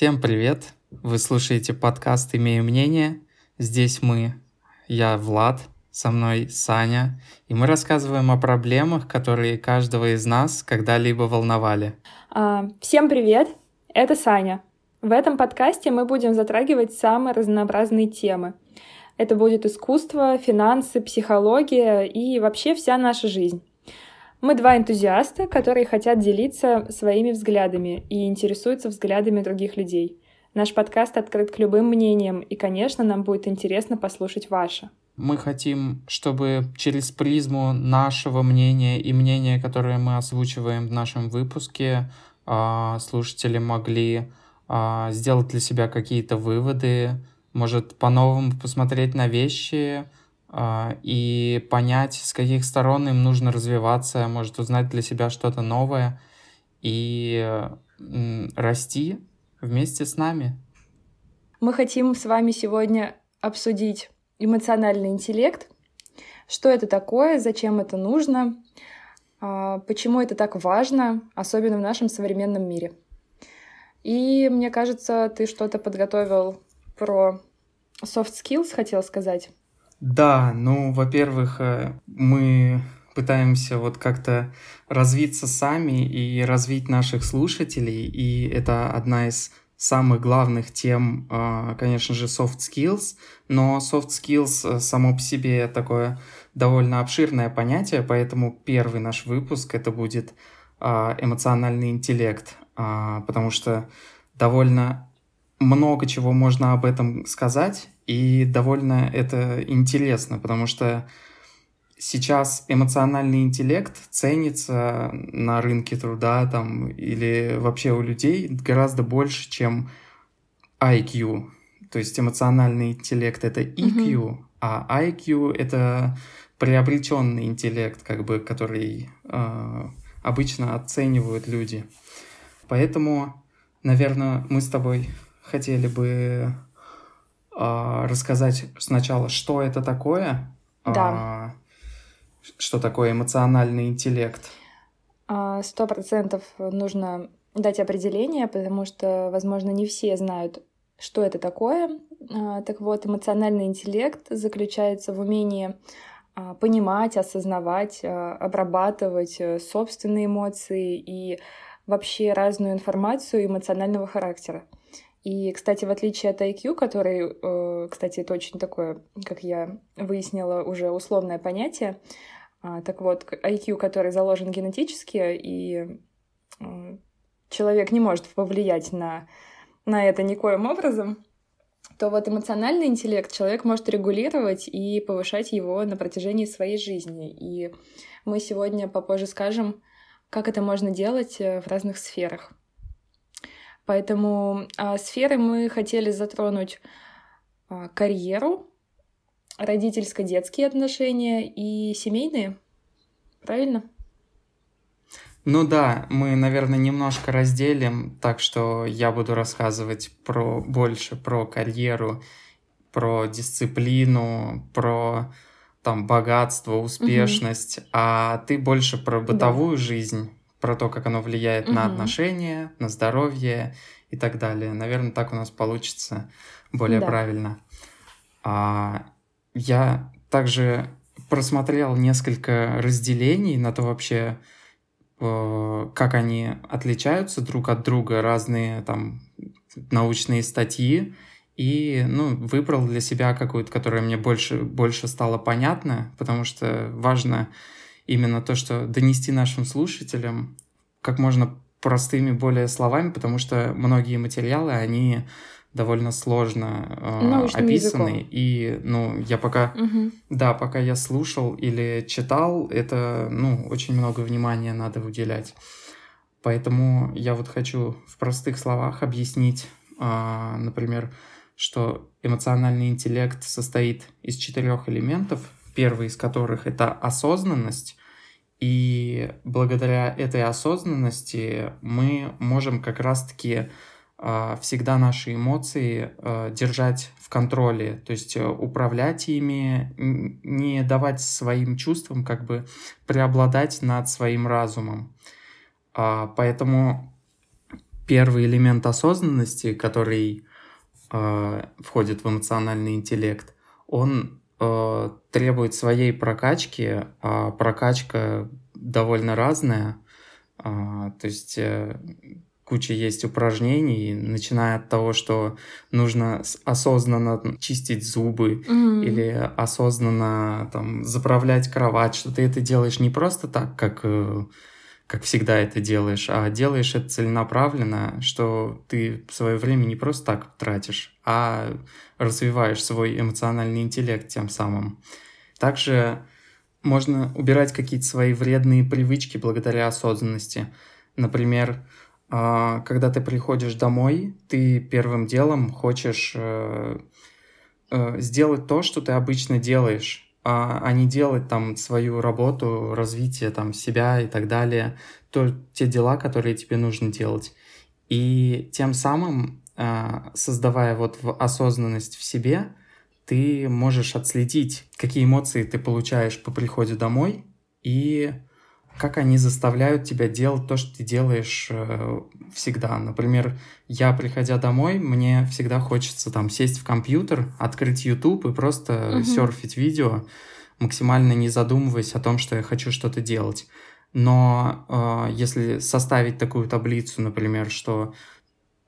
Всем привет! Вы слушаете подкаст «Имею мнение». Здесь мы, я Влад, со мной Саня, и мы рассказываем о проблемах, которые каждого из нас когда-либо волновали. А, всем привет! Это Саня. В этом подкасте мы будем затрагивать самые разнообразные темы. Это будет искусство, финансы, психология и вообще вся наша жизнь. Мы два энтузиаста, которые хотят делиться своими взглядами и интересуются взглядами других людей. Наш подкаст открыт к любым мнениям, и, конечно, нам будет интересно послушать ваше. Мы хотим, чтобы через призму нашего мнения и мнения, которое мы озвучиваем в нашем выпуске, а, слушатели могли а, сделать для себя какие-то выводы, может по-новому посмотреть на вещи, и понять, с каких сторон им нужно развиваться, может узнать для себя что-то новое и расти вместе с нами. Мы хотим с вами сегодня обсудить эмоциональный интеллект, что это такое, зачем это нужно, а, почему это так важно, особенно в нашем современном мире. И мне кажется, ты что-то подготовил про soft skills, хотел сказать. Да, ну, во-первых, э, мы пытаемся вот как-то развиться сами и развить наших слушателей, и это одна из самых главных тем, э, конечно же, soft skills, но soft skills э, само по себе такое довольно обширное понятие, поэтому первый наш выпуск это будет эмоциональный интеллект, потому что довольно много чего можно об этом сказать, и довольно это интересно, потому что сейчас эмоциональный интеллект ценится на рынке труда там, или вообще у людей гораздо больше, чем IQ. То есть эмоциональный интеллект это EQ, mm-hmm. а IQ это приобретенный интеллект, как бы, который э, обычно оценивают люди. Поэтому, наверное, мы с тобой хотели бы э, рассказать сначала, что это такое, да. э, что такое эмоциональный интеллект. А, сто процентов нужно дать определение, потому что, возможно, не все знают, что это такое. А, так вот, эмоциональный интеллект заключается в умении понимать, осознавать, обрабатывать э, собственные эмоции и вообще разную информацию эмоционального характера. И, кстати, в отличие от IQ, который, э, кстати, это очень такое, как я выяснила, уже условное понятие, а, так вот, IQ, который заложен генетически, и человек не может повлиять на, на это никоим образом, то вот эмоциональный интеллект человек может регулировать и повышать его на протяжении своей жизни. И мы сегодня попозже скажем, как это можно делать э, в разных сферах. Поэтому а, сферы мы хотели затронуть а, карьеру, родительско-детские отношения и семейные. Правильно? Ну да, мы, наверное, немножко разделим, так что я буду рассказывать про больше про карьеру, про дисциплину, про там богатство, успешность, угу. а ты больше про бытовую да. жизнь про то, как оно влияет угу. на отношения, на здоровье и так далее. Наверное, так у нас получится более да. правильно. А, я также просмотрел несколько разделений на то вообще, э, как они отличаются друг от друга, разные там научные статьи, и ну, выбрал для себя какую-то, которая мне больше, больше стала понятна, потому что важно именно то, что донести нашим слушателям как можно простыми более словами, потому что многие материалы, они довольно сложно э, описаны. Языком. И, ну, я пока, угу. да, пока я слушал или читал, это, ну, очень много внимания надо уделять. Поэтому я вот хочу в простых словах объяснить, э, например, что эмоциональный интеллект состоит из четырех элементов, первый из которых это осознанность, и благодаря этой осознанности мы можем как раз-таки э, всегда наши эмоции э, держать в контроле, то есть э, управлять ими, не давать своим чувствам как бы преобладать над своим разумом. Э, поэтому первый элемент осознанности, который входит в эмоциональный интеллект, он э, требует своей прокачки, а прокачка довольно разная. Э, то есть э, куча есть упражнений, начиная от того, что нужно осознанно чистить зубы mm-hmm. или осознанно там заправлять кровать, что ты это делаешь не просто так, как э, как всегда это делаешь, а делаешь это целенаправленно, что ты свое время не просто так тратишь, а развиваешь свой эмоциональный интеллект тем самым. Также можно убирать какие-то свои вредные привычки благодаря осознанности. Например, а, когда ты приходишь домой, ты первым делом хочешь э, э, сделать то, что ты обычно делаешь, а, а не делать там свою работу, развитие там себя и так далее, то те дела, которые тебе нужно делать. И тем самым, а, создавая вот осознанность в себе, ты можешь отследить, какие эмоции ты получаешь по приходе домой и как они заставляют тебя делать то, что ты делаешь э, всегда. Например, я, приходя домой, мне всегда хочется там сесть в компьютер, открыть YouTube и просто угу. серфить видео, максимально не задумываясь о том, что я хочу что-то делать. Но э, если составить такую таблицу, например, что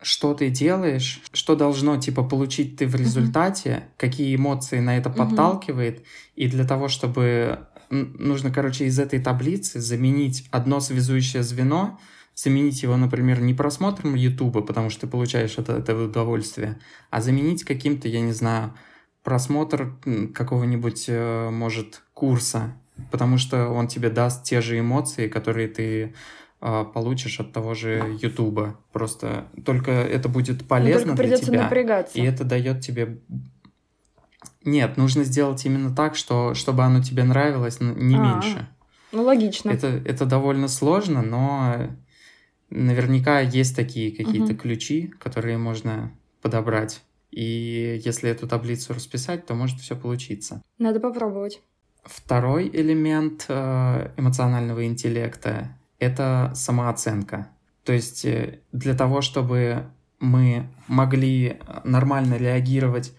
что ты делаешь, что должно типа получить ты в результате, mm какие эмоции на это подталкивает, mm и для того, чтобы нужно, короче, из этой таблицы заменить одно связующее звено, заменить его, например, не просмотром Ютуба, потому что ты получаешь это, это удовольствие, а заменить каким-то, я не знаю, просмотр какого-нибудь, э, может, курса, потому что он тебе даст те же эмоции, которые ты э, получишь от того же Ютуба. Просто только это будет полезно для тебя. Напрягаться. И это дает тебе нет, нужно сделать именно так, что, чтобы оно тебе нравилось не а, меньше. Ну, логично. Это, это довольно сложно, но наверняка есть такие какие-то угу. ключи, которые можно подобрать. И если эту таблицу расписать, то может все получиться. Надо попробовать. Второй элемент э, эмоционального интеллекта — это самооценка. То есть э, для того, чтобы мы могли нормально реагировать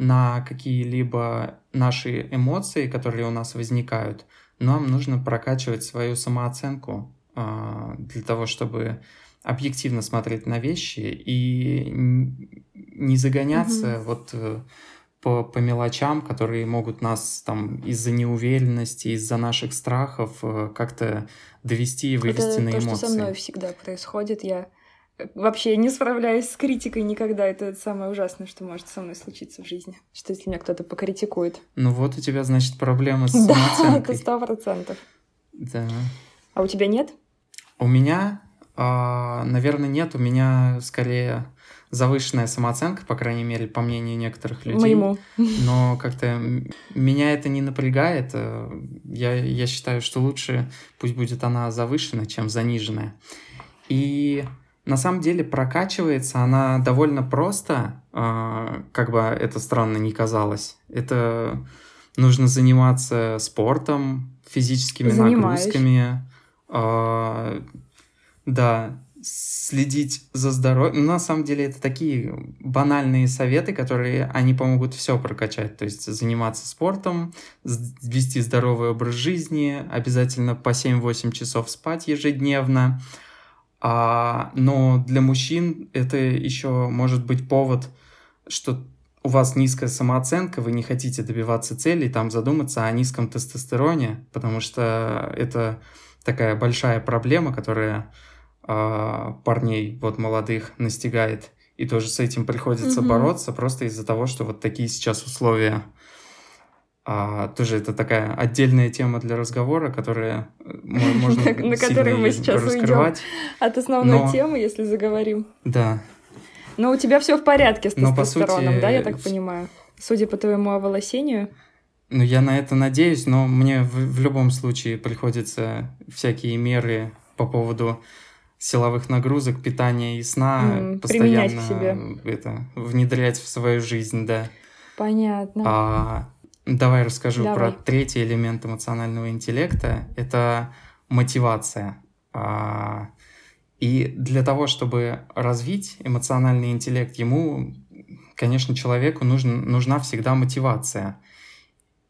на какие-либо наши эмоции, которые у нас возникают, нам нужно прокачивать свою самооценку э, для того, чтобы объективно смотреть на вещи и не загоняться угу. вот э, по, по мелочам, которые могут нас там из-за неуверенности, из-за наших страхов э, как-то довести и вывести Это на то, эмоции. что со мной всегда происходит. Я вообще не справляюсь с критикой никогда. Это самое ужасное, что может со мной случиться в жизни. Что если меня кто-то покритикует. Ну вот у тебя, значит, проблема с Да, это сто процентов. Да. А у тебя нет? У меня, а, наверное, нет. У меня скорее завышенная самооценка, по крайней мере, по мнению некоторых людей. Моему. Но как-то меня это не напрягает. Я, я считаю, что лучше пусть будет она завышена, чем заниженная. И на самом деле прокачивается она довольно просто, э, как бы это странно не казалось. Это нужно заниматься спортом, физическими Занимаюсь. нагрузками, э, да, следить за здоровьем. Ну, на самом деле это такие банальные советы, которые они помогут все прокачать. То есть заниматься спортом, вести здоровый образ жизни, обязательно по 7-8 часов спать ежедневно, а, но для мужчин это еще может быть повод, что у вас низкая самооценка, вы не хотите добиваться целей, там задуматься о низком тестостероне, потому что это такая большая проблема, которая а, парней вот молодых настигает, и тоже с этим приходится mm-hmm. бороться просто из-за того, что вот такие сейчас условия а, тоже это такая отдельная тема для разговора, которая э, можно на которой мы сейчас уйдем от основной Но... темы, если заговорим. Да. Но у тебя все в порядке с тестостероном, да, я так понимаю, судя по твоему оволосению. Ну, я на это надеюсь, но мне в, в любом случае приходится всякие меры по поводу силовых нагрузок, питания и сна mm, постоянно себе. это внедрять в свою жизнь, да. Понятно. А, Давай расскажу Давай. про третий элемент эмоционального интеллекта. Это мотивация. А, И для того, чтобы развить эмоциональный интеллект, ему, конечно, человеку нужен, нужна всегда мотивация.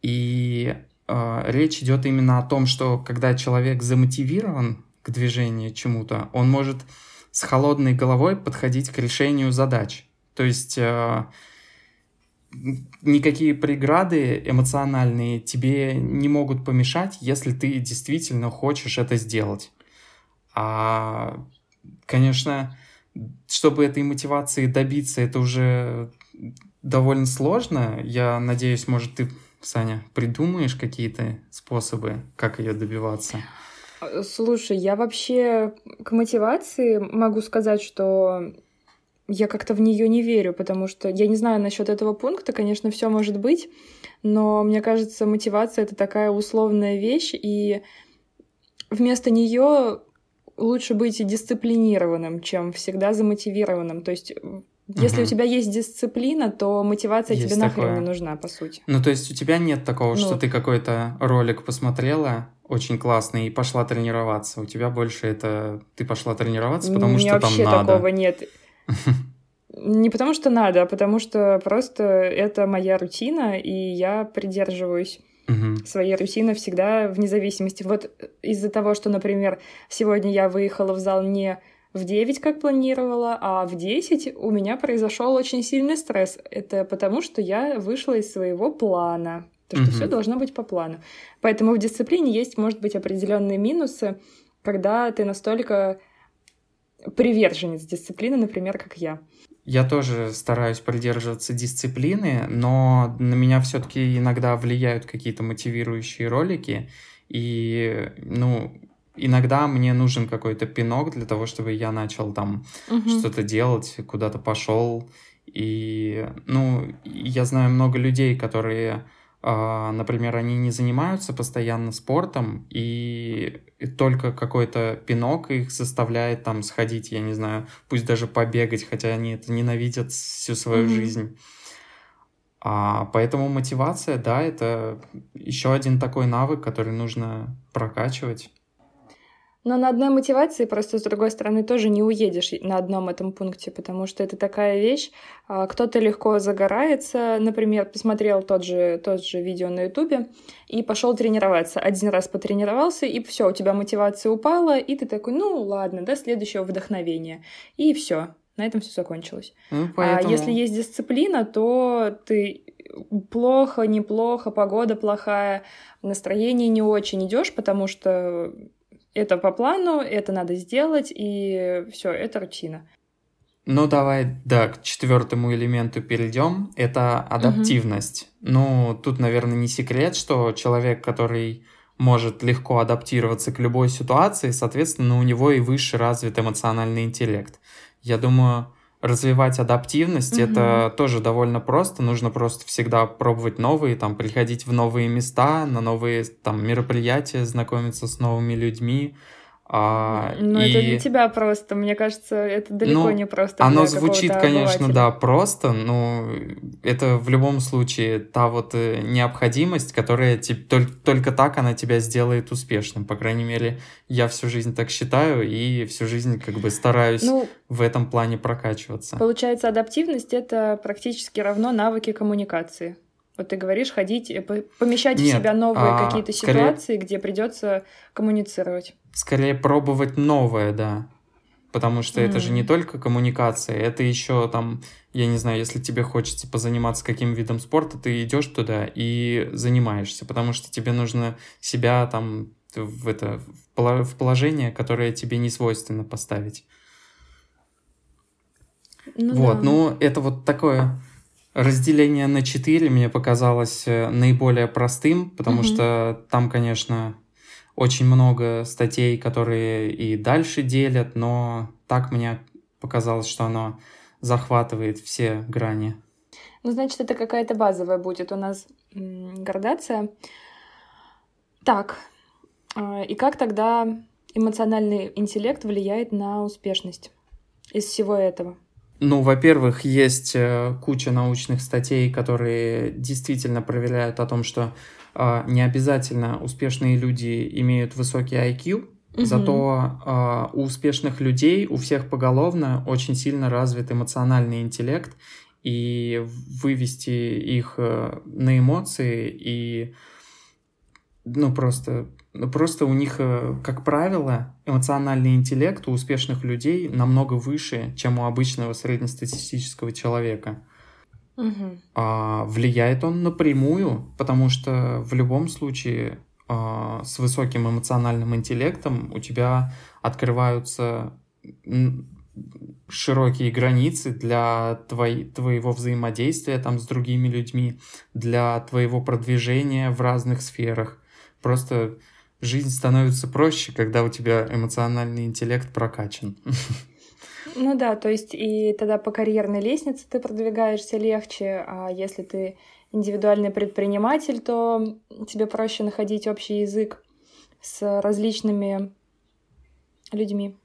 И э, речь идет именно о том, что когда человек замотивирован к движению чему-то, он может с холодной головой подходить к решению задач. То есть э, никакие преграды эмоциональные тебе не могут помешать, если ты действительно хочешь это сделать. А Конечно, чтобы этой мотивации добиться, это уже довольно сложно. Я надеюсь, может, ты, Саня, придумаешь какие-то способы, как ее добиваться? Слушай, я вообще к мотивации могу сказать, что я как-то в нее не верю, потому что я не знаю насчет этого пункта, конечно, все может быть, но мне кажется, мотивация это такая условная вещь, и вместо нее лучше быть дисциплинированным, чем всегда замотивированным. То есть если угу. у тебя есть дисциплина, то мотивация есть тебе такое. нахрен не нужна, по сути. Ну, то есть у тебя нет такого, ну, что ты какой-то ролик посмотрела, очень классный, и пошла тренироваться. У тебя больше это ты пошла тренироваться, потому что там надо. вообще такого нет. Не потому что надо, а потому что просто это моя рутина, и я придерживаюсь угу. своей рутины всегда вне зависимости. Вот из-за того, что, например, сегодня я выехала в зал не в 9, как планировала, а в 10 у меня произошел очень сильный стресс. Это потому, что я вышла из своего плана. То, что угу. все должно быть по плану. Поэтому в дисциплине есть, может быть, определенные минусы, когда ты настолько приверженец дисциплины, например, как я. Я тоже стараюсь придерживаться дисциплины, но на меня все-таки иногда влияют какие-то мотивирующие ролики. И, ну, иногда мне нужен какой-то пинок для того, чтобы я начал там угу. что-то делать, куда-то пошел. И, ну, я знаю много людей, которые например, они не занимаются постоянно спортом, и только какой-то пинок их заставляет там сходить, я не знаю, пусть даже побегать, хотя они это ненавидят всю свою mm-hmm. жизнь. А, поэтому мотивация, да, это еще один такой навык, который нужно прокачивать. Но на одной мотивации просто с другой стороны тоже не уедешь на одном этом пункте, потому что это такая вещь. А, кто-то легко загорается, например, посмотрел тот же, тот же видео на Ютубе и пошел тренироваться. Один раз потренировался, и все, у тебя мотивация упала, и ты такой, ну ладно, до следующего вдохновения. И все, на этом все закончилось. Ну, а поэтому... А если есть дисциплина, то ты плохо, неплохо, погода плохая, настроение не очень идешь, потому что это по плану, это надо сделать, и все, это рутина. Ну, давай, да, к четвертому элементу перейдем. Это адаптивность. Угу. Ну, тут, наверное, не секрет, что человек, который может легко адаптироваться к любой ситуации, соответственно, у него и выше развит эмоциональный интеллект. Я думаю, развивать адаптивность угу. это тоже довольно просто. Нужно просто всегда пробовать новые, там, приходить в новые места, на новые там мероприятия, знакомиться с новыми людьми. А, ну, и... это для тебя просто, мне кажется, это далеко ну, не просто. Оно звучит, конечно, да, просто, но это в любом случае та вот э, необходимость, которая тебе, только, только так она тебя сделает успешным. По крайней мере, я всю жизнь так считаю и всю жизнь как бы стараюсь ну, в этом плане прокачиваться. Получается, адаптивность это практически равно навыки коммуникации. Вот ты говоришь, ходить, э, помещать Нет, в себя новые а, какие-то ситуации, скорее... где придется коммуницировать. Скорее пробовать новое, да. Потому что mm. это же не только коммуникация, это еще там, я не знаю, если тебе хочется позаниматься каким видом спорта, ты идешь туда и занимаешься, потому что тебе нужно себя там в это в положение, которое тебе не свойственно поставить. Ну, вот, да. ну это вот такое Разделение на четыре мне показалось э, наиболее простым, потому mm-hmm. что там, конечно, очень много статей, которые и дальше делят, но так мне показалось, что оно захватывает все грани. Ну, значит, это какая-то базовая будет у нас градация. Так, а, и как тогда эмоциональный интеллект влияет на успешность из всего этого? Ну, во-первых, есть э, куча научных статей, которые действительно проверяют о том, что э, не обязательно успешные люди имеют высокий IQ, Угу. Зато э, у успешных людей, у всех поголовно очень сильно развит эмоциональный интеллект, и вывести их э, на эмоции и ну просто ну, просто у них, э, как правило, эмоциональный интеллект у успешных людей намного выше, чем у обычного среднестатистического человека. Угу. А, влияет он напрямую, потому что в любом случае а, с высоким эмоциональным интеллектом у тебя открываются широкие границы для твои, твоего взаимодействия там с другими людьми, для твоего продвижения в разных сферах. Просто жизнь становится проще, когда у тебя эмоциональный интеллект прокачан. Ну да, то есть и тогда по карьерной лестнице ты продвигаешься легче, а если ты индивидуальный предприниматель, то тебе проще находить общий язык с различными людьми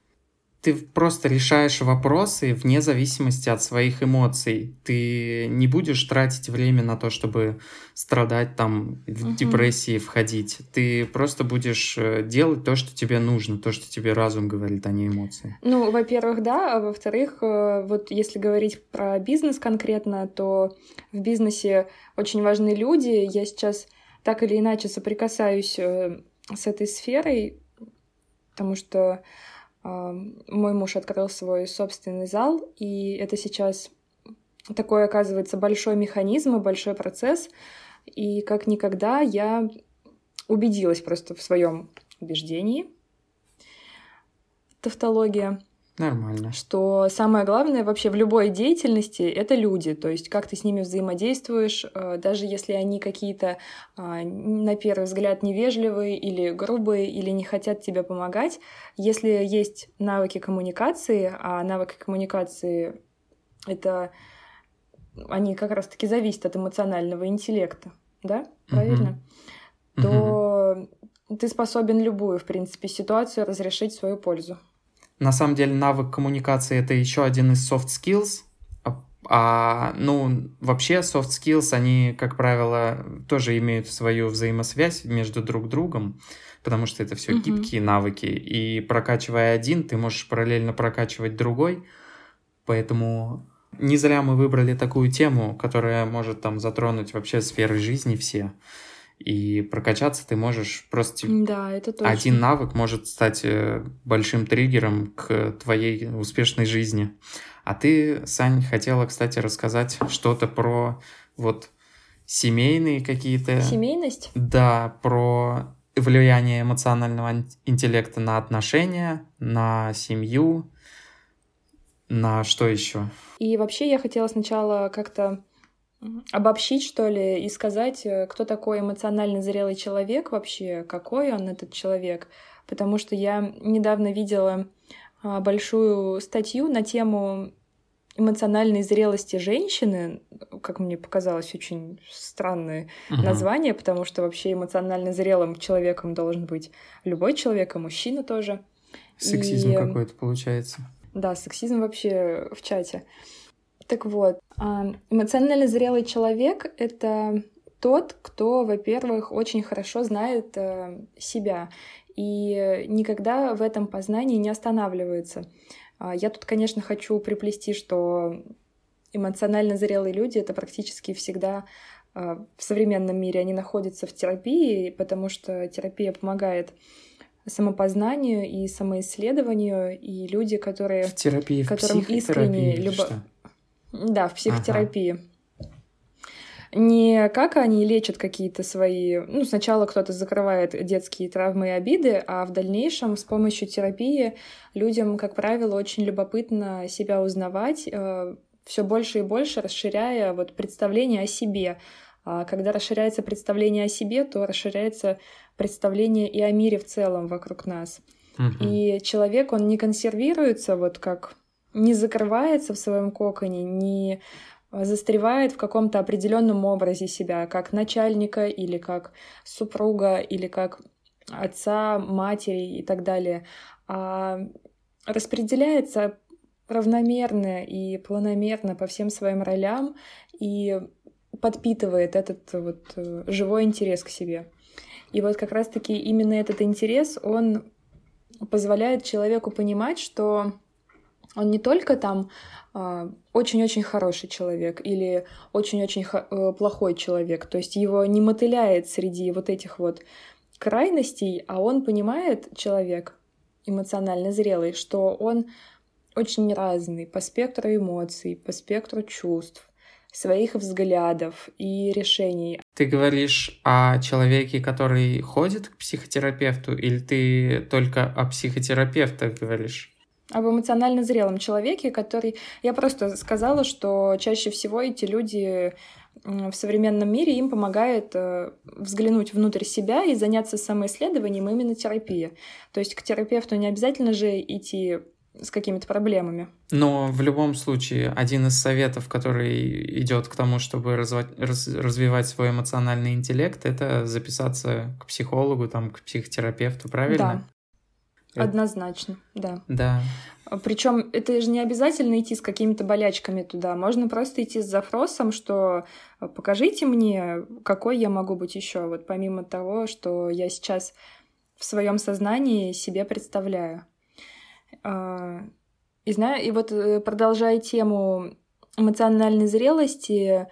ты просто решаешь вопросы вне зависимости от своих эмоций. Ты не будешь тратить время на то, чтобы страдать там, в угу. депрессии входить. Ты просто будешь э, делать то, что тебе нужно, то, что тебе разум говорит, а не эмоции. Ну, во-первых, да, а во-вторых, э, вот если говорить про бизнес конкретно, то в бизнесе очень важны люди. Я сейчас так или иначе соприкасаюсь э, с этой сферой, потому что мой муж открыл свой собственный зал, и это сейчас такой, оказывается, большой механизм и большой процесс. И как никогда я убедилась просто в своем убеждении. Тавтология. Нормально. Что самое главное вообще в любой деятельности — это люди. То есть как ты с ними взаимодействуешь, э, даже если они какие-то, а, на первый взгляд, невежливые или грубые, или не хотят тебе помогать. Если есть навыки коммуникации, а навыки коммуникации — это они как раз-таки зависят от эмоционального интеллекта, да? Правильно? Uh-huh. То uh-huh. ты способен любую, в принципе, ситуацию разрешить в свою пользу. На самом деле навык коммуникации это еще один из soft skills. А, а, ну, вообще soft skills, они, как правило, тоже имеют свою взаимосвязь между друг другом, потому что это все mm-hmm. гибкие навыки. И прокачивая один, ты можешь параллельно прокачивать другой. Поэтому не зря мы выбрали такую тему, которая может там затронуть вообще сферы жизни все. И прокачаться ты можешь просто... Да, это точно. Один навык может стать э, большим триггером к твоей успешной жизни. А ты, Сань, хотела, кстати, рассказать что-то про вот семейные какие-то... Семейность? Да, про влияние эмоционального интеллекта на отношения, на семью, на что еще? И вообще я хотела сначала как-то обобщить, что ли, и сказать, э, кто такой эмоционально зрелый человек вообще, какой он этот человек. Потому что я недавно видела а, большую статью на тему эмоциональной зрелости женщины, как мне показалось, очень странное угу. название, потому что вообще эмоционально зрелым человеком должен быть любой человек, и мужчина тоже. Сексизм и... какой-то получается. Да, сексизм вообще в чате. Так вот, а, эмоционально зрелый человек — это тот, кто, во-первых, очень хорошо знает э, себя и никогда в этом познании не останавливается. А, я тут, конечно, хочу приплести, что эмоционально зрелые люди — это практически всегда а, в современном мире они находятся в терапии, потому что терапия помогает самопознанию и самоисследованию, и люди, которые... В терапии, в которым искренне любовь... Да, в психотерапии. Ага. Не как они лечат какие-то свои... Ну, сначала кто-то закрывает детские травмы и обиды, а в дальнейшем с помощью терапии людям, как правило, очень любопытно себя узнавать, э, все больше и больше расширяя вот представление о себе. А когда расширяется представление о себе, то расширяется представление и о мире в целом вокруг нас. Угу. И человек, он не консервируется, вот как не закрывается в своем коконе, не застревает в каком-то определенном образе себя, как начальника или как супруга или как отца, матери и так далее, а распределяется равномерно и планомерно по всем своим ролям и подпитывает этот вот э, живой интерес к себе. И вот как раз-таки именно этот интерес, он позволяет человеку понимать, что он не только там а, очень-очень хороший человек или очень-очень э, плохой человек, то есть его не мотыляет среди вот этих вот крайностей, а он понимает, человек эмоционально зрелый, что он очень разный по спектру эмоций, по спектру чувств, своих взглядов и решений. Ты говоришь о человеке, который ходит к психотерапевту, или ты только о психотерапевтах говоришь? Об эмоционально зрелом человеке, который... Я просто сказала, что чаще всего эти люди в современном мире им помогает э, взглянуть внутрь себя и заняться самоисследованием именно терапия. То есть к терапевту не обязательно же идти с какими-то проблемами. Но в любом случае, один из советов, который идет к тому, чтобы развивать, раз, развивать свой эмоциональный интеллект, это записаться к психологу, там, к психотерапевту, правильно? Да. Однозначно, да. Да. Причем это же не обязательно идти с какими-то болячками туда. Можно просто идти с запросом, что покажите мне, какой я могу быть еще. Вот помимо того, что я сейчас в своем сознании себе представляю. А, и знаю, и вот э, продолжая тему эмоциональной зрелости,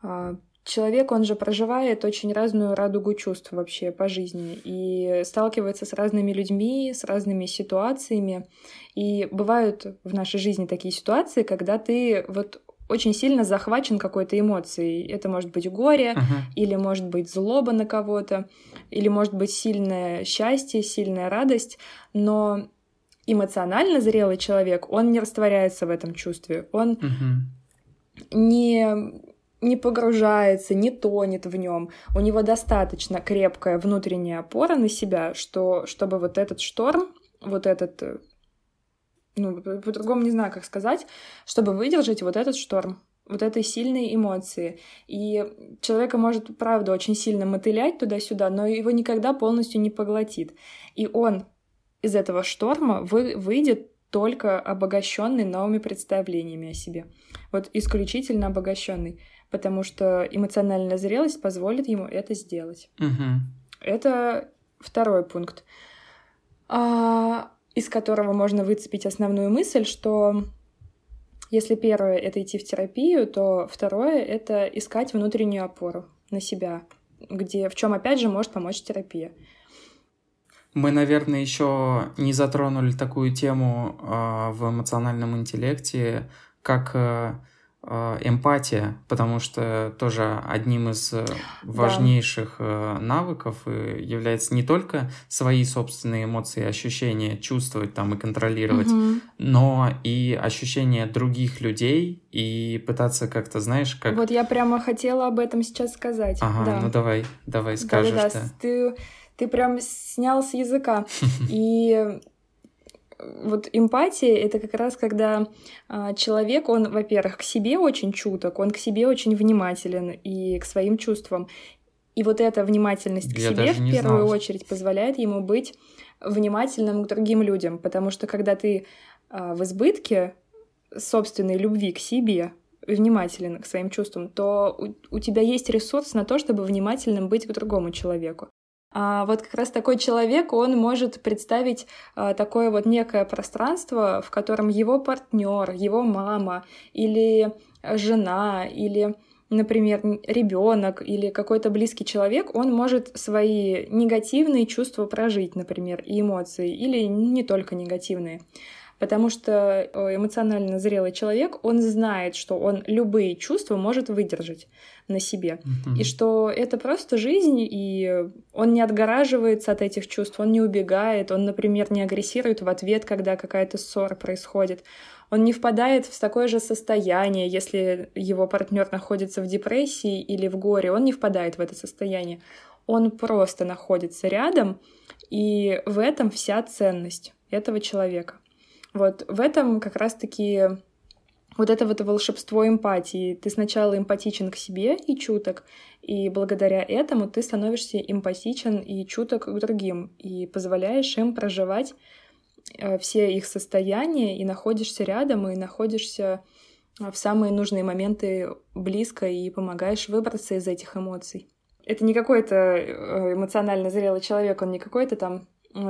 а, человек, он же проживает очень разную радугу чувств вообще по жизни и сталкивается с разными людьми, с разными ситуациями. И бывают в нашей жизни такие ситуации, когда ты вот очень сильно захвачен какой-то эмоцией. Это может быть горе, uh-huh. или может быть злоба на кого-то, или может быть сильное счастье, сильная радость, но эмоционально зрелый человек, он не растворяется в этом чувстве, он угу. не не погружается, не тонет в нем. У него достаточно крепкая внутренняя опора на себя, что чтобы вот этот шторм, вот этот, ну, по-другому не знаю, как сказать, чтобы выдержать вот этот шторм, вот этой сильной эмоции. И человека может, правда, очень сильно мотылять туда-сюда, но его никогда полностью не поглотит. И он из этого шторма вы, выйдет только обогащенный новыми представлениями о себе. Вот исключительно обогащенный, потому что эмоциональная зрелость позволит ему это сделать. Угу. Это второй пункт, а, из которого можно выцепить основную мысль, что если первое — это идти в терапию, то второе — это искать внутреннюю опору на себя, где, в чем опять же может помочь терапия. Мы, наверное, еще не затронули такую тему э, в эмоциональном интеллекте, как э, э, эмпатия, потому что тоже одним из э, важнейших э, навыков э, является не только свои собственные эмоции ощущения чувствовать там и контролировать, угу. но и ощущения других людей и пытаться как-то, знаешь, как... Вот я прямо хотела об этом сейчас сказать. Ага, да. ну давай, давай скажешь. Да-да-да, ты ты прям снял с языка. И вот эмпатия — это как раз когда а, человек, он, во-первых, к себе очень чуток, он к себе очень внимателен и к своим чувствам. И вот эта внимательность к Я себе в первую знал. очередь позволяет ему быть внимательным к другим людям, потому что когда ты а, в избытке собственной любви к себе, внимателен к своим чувствам, то у, у тебя есть ресурс на то, чтобы внимательным быть к другому человеку. А вот как раз такой человек, он может представить а, такое вот некое пространство, в котором его партнер, его мама или жена, или например, ребенок или какой-то близкий человек, он может свои негативные чувства прожить, например, и эмоции, или не только негативные потому что э, эмоционально зрелый человек, он знает, что он любые чувства может выдержать на себе, uh-huh. и что это просто жизнь, и он не отгораживается от этих чувств, он не убегает, он, например, не агрессирует в ответ, когда какая-то ссора происходит. Он не впадает в такое же состояние, если его партнер находится в депрессии или в горе, он не впадает в это состояние. Он просто находится рядом, и в этом вся ценность этого человека. Вот в этом как раз-таки вот это вот волшебство эмпатии. Ты сначала эмпатичен к себе и чуток, и благодаря этому ты становишься эмпатичен и чуток к другим, и позволяешь им проживать э, все их состояния, и находишься рядом, и находишься э, в самые нужные моменты близко, и помогаешь выбраться из этих эмоций. Это не какой-то э, эмоционально зрелый человек, он не какой-то там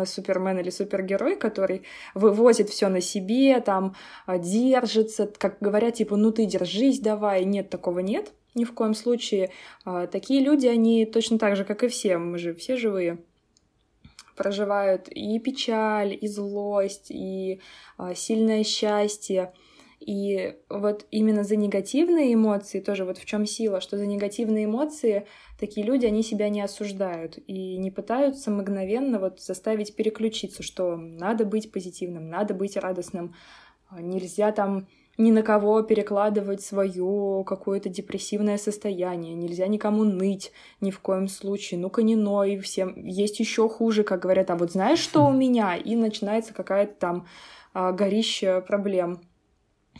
супермен или супергерой, который вывозит все на себе, там э, держится, как говорят, типа, ну ты держись, давай. Нет, такого нет. Ни в коем случае. Э, такие люди, они точно так же, как и все, мы же все живые проживают и печаль, и злость, и сильное счастье. И вот именно за негативные эмоции, тоже вот в чем сила, что за негативные эмоции такие люди, они себя не осуждают и не пытаются мгновенно вот заставить переключиться, что надо быть позитивным, надо быть радостным, а нельзя там ни на кого перекладывать свое какое-то депрессивное состояние, нельзя никому ныть ни в коем случае, ну-ка не ной, всем есть еще хуже, как говорят, а вот знаешь, что у меня? И начинается какая-то там а, горища проблем.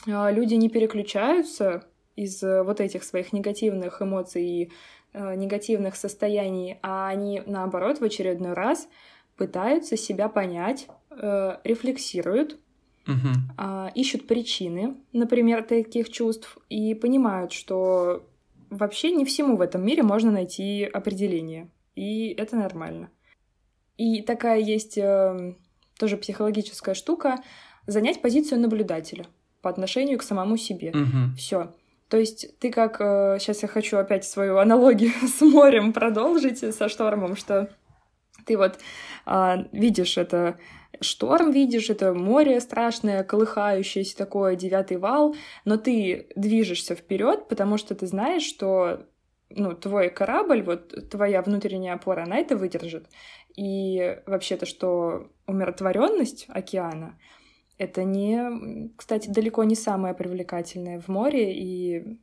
А, люди не переключаются из э, вот этих своих негативных эмоций и э, негативных состояний, а они, наоборот, в очередной раз пытаются себя понять, э, рефлексируют, uh ищут причины, например, таких чувств, и понимают, что вообще не всему в этом мире можно найти определение, и это нормально. И такая есть э, тоже психологическая штука — занять позицию наблюдателя — по отношению к самому себе. Угу. Все. То есть ты как... Э, сейчас я хочу опять свою аналогию с морем продолжить, со штормом, что ты вот э, видишь это шторм видишь, это море страшное, колыхающееся такое, девятый вал, но ты движешься вперед, потому что ты знаешь, что ну, твой корабль, вот твоя внутренняя опора, она это выдержит. И вообще-то, что умиротворенность океана, это не, кстати, далеко не самое привлекательное в море, и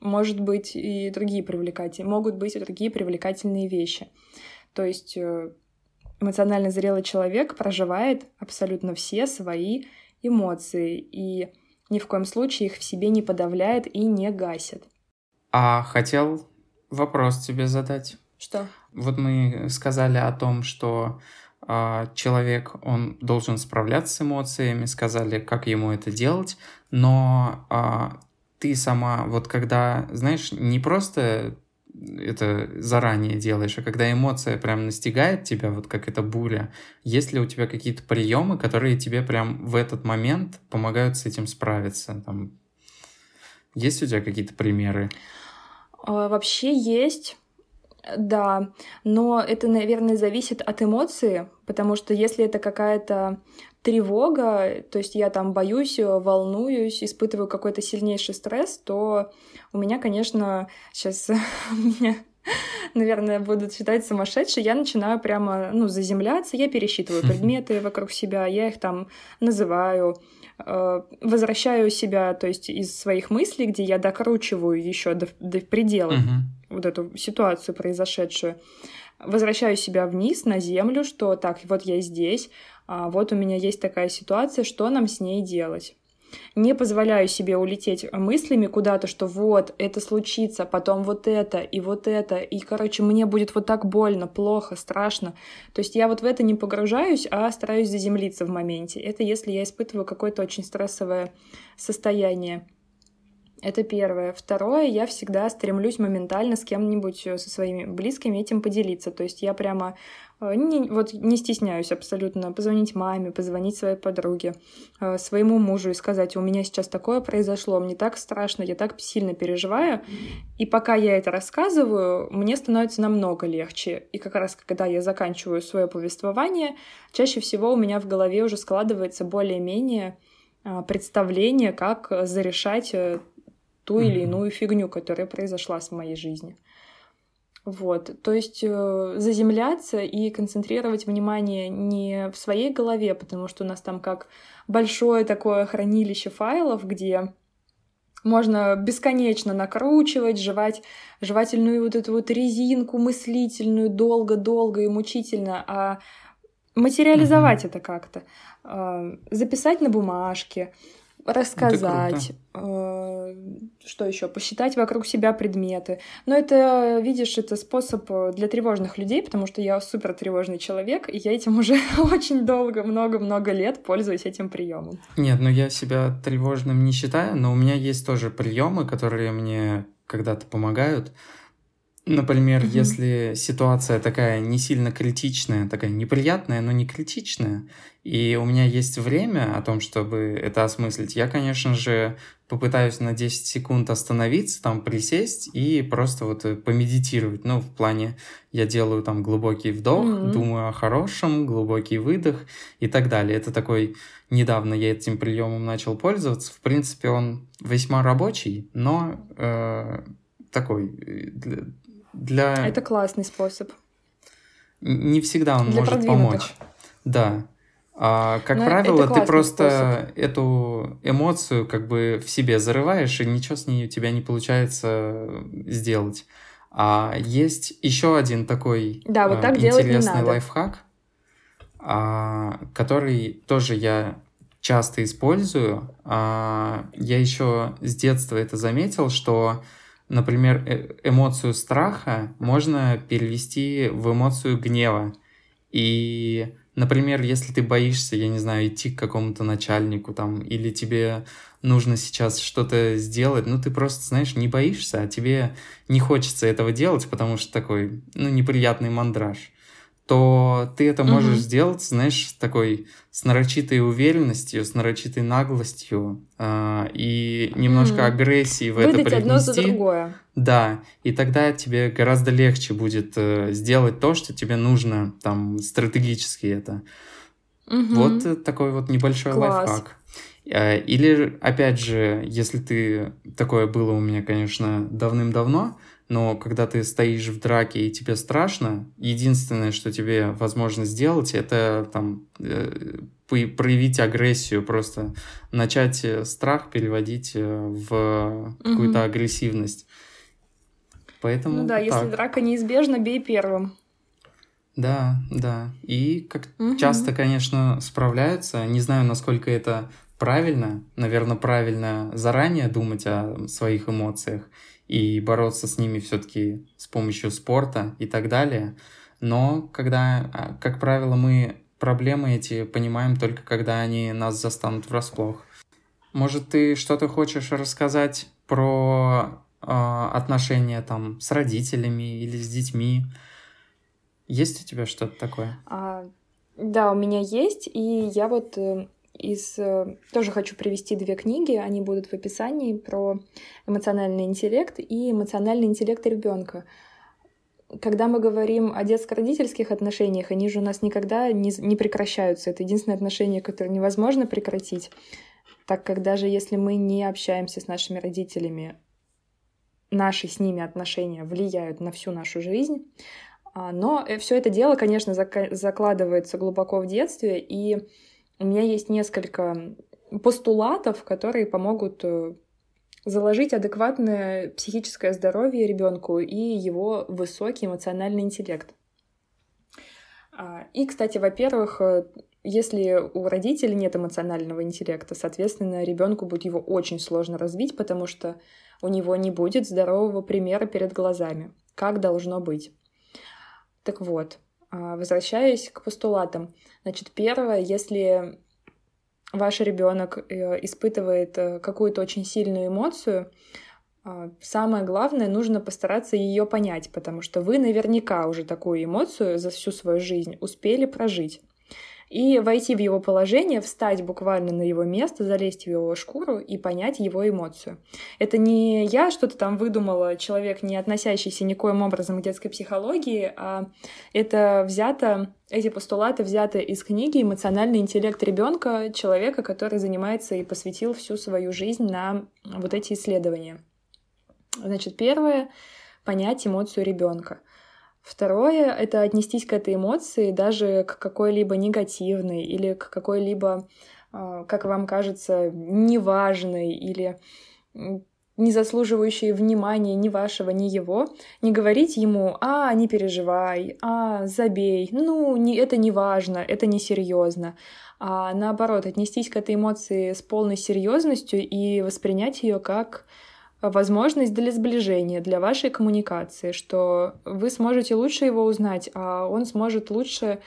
может быть и другие привлекательные, могут быть и другие привлекательные вещи. То есть э, эмоционально зрелый человек проживает абсолютно все свои эмоции и ни в коем случае их в себе не подавляет и не гасит. А хотел вопрос тебе задать. Что? Вот мы сказали о том, что человек, он должен справляться с эмоциями, сказали, как ему это делать, но а, ты сама, вот когда, знаешь, не просто это заранее делаешь, а когда эмоция прям настигает тебя, вот как эта буря, есть ли у тебя какие-то приемы, которые тебе прям в этот момент помогают с этим справиться? Там, есть у тебя какие-то примеры? А, вообще есть. Да, но это, наверное, зависит от эмоции, потому что если это какая-то тревога, то есть я там боюсь, волнуюсь, испытываю какой-то сильнейший стресс, то у меня, конечно, сейчас меня наверное, будут считать сумасшедшей, я начинаю прямо, ну, заземляться, я пересчитываю предметы вокруг себя, я их там называю, э, возвращаю себя, то есть из своих мыслей, где я докручиваю еще до, до предела вот эту ситуацию произошедшую, возвращаю себя вниз на землю, что так, вот я здесь, а вот у меня есть такая ситуация, что нам с ней делать? Не позволяю себе улететь мыслями куда-то, что вот, это случится, потом вот это, и вот это, и, короче, мне будет вот так больно, плохо, страшно. То есть я вот в это не погружаюсь, а стараюсь заземлиться в моменте. Это если я испытываю какое-то очень стрессовое состояние. Это первое. Второе, я всегда стремлюсь моментально с кем-нибудь, э, со своими близкими этим поделиться. То есть я прямо не, вот не стесняюсь абсолютно позвонить маме, позвонить своей подруге, э, своему мужу и сказать, у меня сейчас такое произошло, мне так страшно, я так сильно переживаю. И пока я это рассказываю, мне становится намного легче. И как раз когда я заканчиваю свое повествование, чаще всего у меня в голове уже складывается более-менее представление, как зарешать ту или иную фигню, которая произошла в моей жизни. Вот, то есть э, заземляться и концентрировать внимание не в своей голове, потому что у нас там как большое такое хранилище файлов, где можно бесконечно накручивать, жевать жевательную вот эту вот резинку мыслительную долго-долго и мучительно, а материализовать mm-hmm. это как-то, э, записать на бумажке, рассказать, э, что еще, посчитать вокруг себя предметы. Но это, видишь, это способ для тревожных людей, потому что я супер тревожный человек, и я этим уже очень долго, много-много лет пользуюсь этим приемом. Нет, ну я себя тревожным не считаю, но у меня есть тоже приемы, которые мне когда-то помогают. Например, mm-hmm. если ситуация такая не сильно критичная, такая неприятная, но не критичная, и у меня есть время о том, чтобы это осмыслить, я, конечно же, попытаюсь на 10 секунд остановиться, там присесть и просто вот э, помедитировать. Ну, в плане я делаю там глубокий вдох, mm-hmm. думаю о хорошем, глубокий выдох и так далее. Это такой недавно я этим приемом начал пользоваться. В принципе, он весьма рабочий, но э, такой э, для, для... Это классный способ. Не всегда он для может помочь. Да. А, как Но ну, правило, ты просто способ. эту эмоцию как бы в себе зарываешь, и ничего с ней у тебя не получается сделать. А есть еще один такой да, вот так интересный лайфхак, а, который тоже я часто использую. А, я еще с детства это заметил, что, например, э эмоцию страха можно перевести в эмоцию гнева. И, например, если ты боишься, я не знаю, идти к какому-то начальнику там, или тебе нужно сейчас что-то сделать, ну ты просто, знаешь, не боишься, а тебе не хочется этого делать, потому что такой, ну, неприятный мандраж то ты это можешь mm-hmm. сделать, знаешь, такой с нарочитой уверенностью, с нарочитой наглостью э, и немножко mm-hmm. агрессии в Выдать это привнести. одно за другое. Да, и тогда тебе гораздо легче будет э, сделать то, что тебе нужно, там, стратегически это. Mm-hmm. Вот э, такой вот небольшой Класс. лайфхак. Э, или, опять же, если ты... Такое было у меня, конечно, давным-давно, но когда ты стоишь в драке и тебе страшно, единственное, что тебе возможно сделать, это там э, проявить агрессию, просто начать э, страх переводить э, в какую-то угу. агрессивность. Поэтому ну да, так. если драка неизбежна, бей первым. Да, да. И как угу. часто, конечно, справляются. Не знаю, насколько это правильно. Наверное, правильно заранее думать о своих эмоциях и бороться с ними все-таки с помощью спорта и так далее. Но когда, а, как правило, мы проблемы эти понимаем только когда они нас застанут врасплох. Может, ты что-то хочешь рассказать про э, отношения там с родителями или с детьми? Есть у тебя что-то такое? А, да, у меня есть, и я вот э, из... Э, тоже хочу привести две книги, они будут в описании про эмоциональный интеллект и эмоциональный интеллект ребенка. Когда мы говорим о детско-родительских отношениях, они же у нас никогда не, не прекращаются. Это единственное отношение, которое невозможно прекратить, так как даже если мы не общаемся с нашими родителями, наши с ними отношения влияют на всю нашу жизнь. А, но э, все это дело, конечно, закладывается глубоко в детстве, и у меня есть несколько постулатов, которые помогут э, заложить адекватное психическое здоровье ребенку и его высокий эмоциональный интеллект. А, и, кстати, во-первых, э, если у родителей нет эмоционального интеллекта, соответственно, ребенку будет его очень сложно развить, потому что у него не будет здорового примера перед глазами, как должно быть. Так вот, возвращаясь к постулатам. Значит, первое, если ваш ребенок э, испытывает э, какую-то очень сильную эмоцию, а, самое главное, нужно постараться ее понять, потому что вы наверняка уже такую эмоцию за всю свою жизнь успели прожить и войти в его положение, встать буквально на его место, залезть в его шкуру и понять его эмоцию. Это не я что-то там выдумала, человек, не относящийся никоим образом к детской психологии, а это взято, эти постулаты взяты из книги «Эмоциональный интеллект ребенка» человека, который занимается и посвятил всю свою жизнь на вот эти исследования. Значит, первое — понять эмоцию ребенка — Второе — это отнестись к этой эмоции даже к какой-либо негативной или к какой-либо, а, как вам кажется, неважной или не заслуживающей внимания ни вашего, ни его, не говорить ему «а, не переживай», «а, забей», «ну, не, это не важно», «это не серьезно», а наоборот, отнестись к этой эмоции с полной серьезностью и воспринять ее как возможность для сближения, для вашей коммуникации, что вы сможете лучше его узнать, а он сможет лучше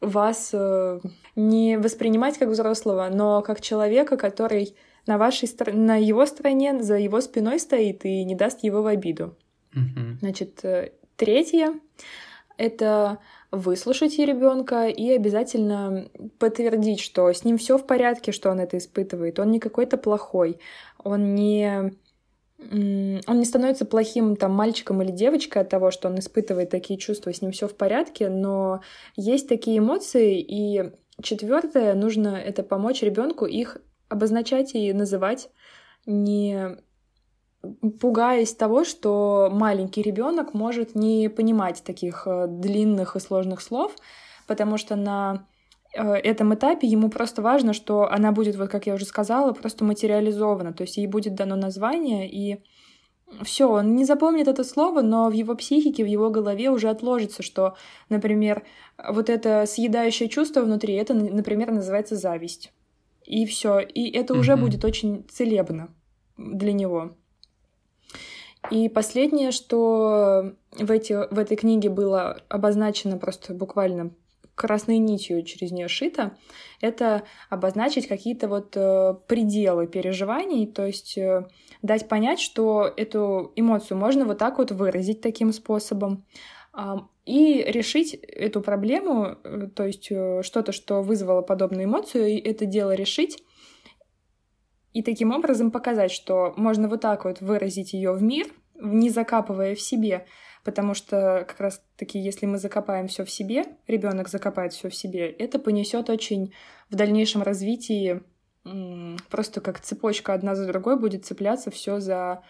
вас э, не воспринимать как взрослого, но как человека, который на вашей на его стороне, за его спиной стоит и не даст его в обиду. Угу. Значит, э, третье — это выслушать ребенка и обязательно подтвердить, что с ним все в порядке, что он это испытывает. Он не какой-то плохой, он не он не становится плохим там мальчиком или девочкой от того, что он испытывает такие чувства, с ним все в порядке, но есть такие эмоции, и четвертое, нужно это помочь ребенку их обозначать и называть, не пугаясь того, что маленький ребенок может не понимать таких э, длинных и сложных слов, потому что на э, этом этапе ему просто важно, что она будет, вот как я уже сказала, просто материализована, то есть ей будет дано название, и все, он не запомнит это слово, но в его психике, в его голове уже отложится, что, например, вот это съедающее чувство внутри, это, например, называется зависть. И все. И это mm-hmm. уже будет очень целебно для него. И последнее, что в, эти, в этой книге было обозначено просто буквально красной нитью через нее шито, это обозначить какие-то вот э, пределы переживаний, то есть э, дать понять, что эту эмоцию можно вот так вот выразить таким способом, э, и решить эту проблему, э, то есть что-то, что вызвало подобную эмоцию, и это дело решить, и таким образом показать, что можно вот так вот выразить ее в мир, не закапывая в себе, потому что как раз таки, если мы закопаем все в себе, ребенок закопает все в себе, это понесет очень в дальнейшем развитии просто как цепочка одна за другой будет цепляться все за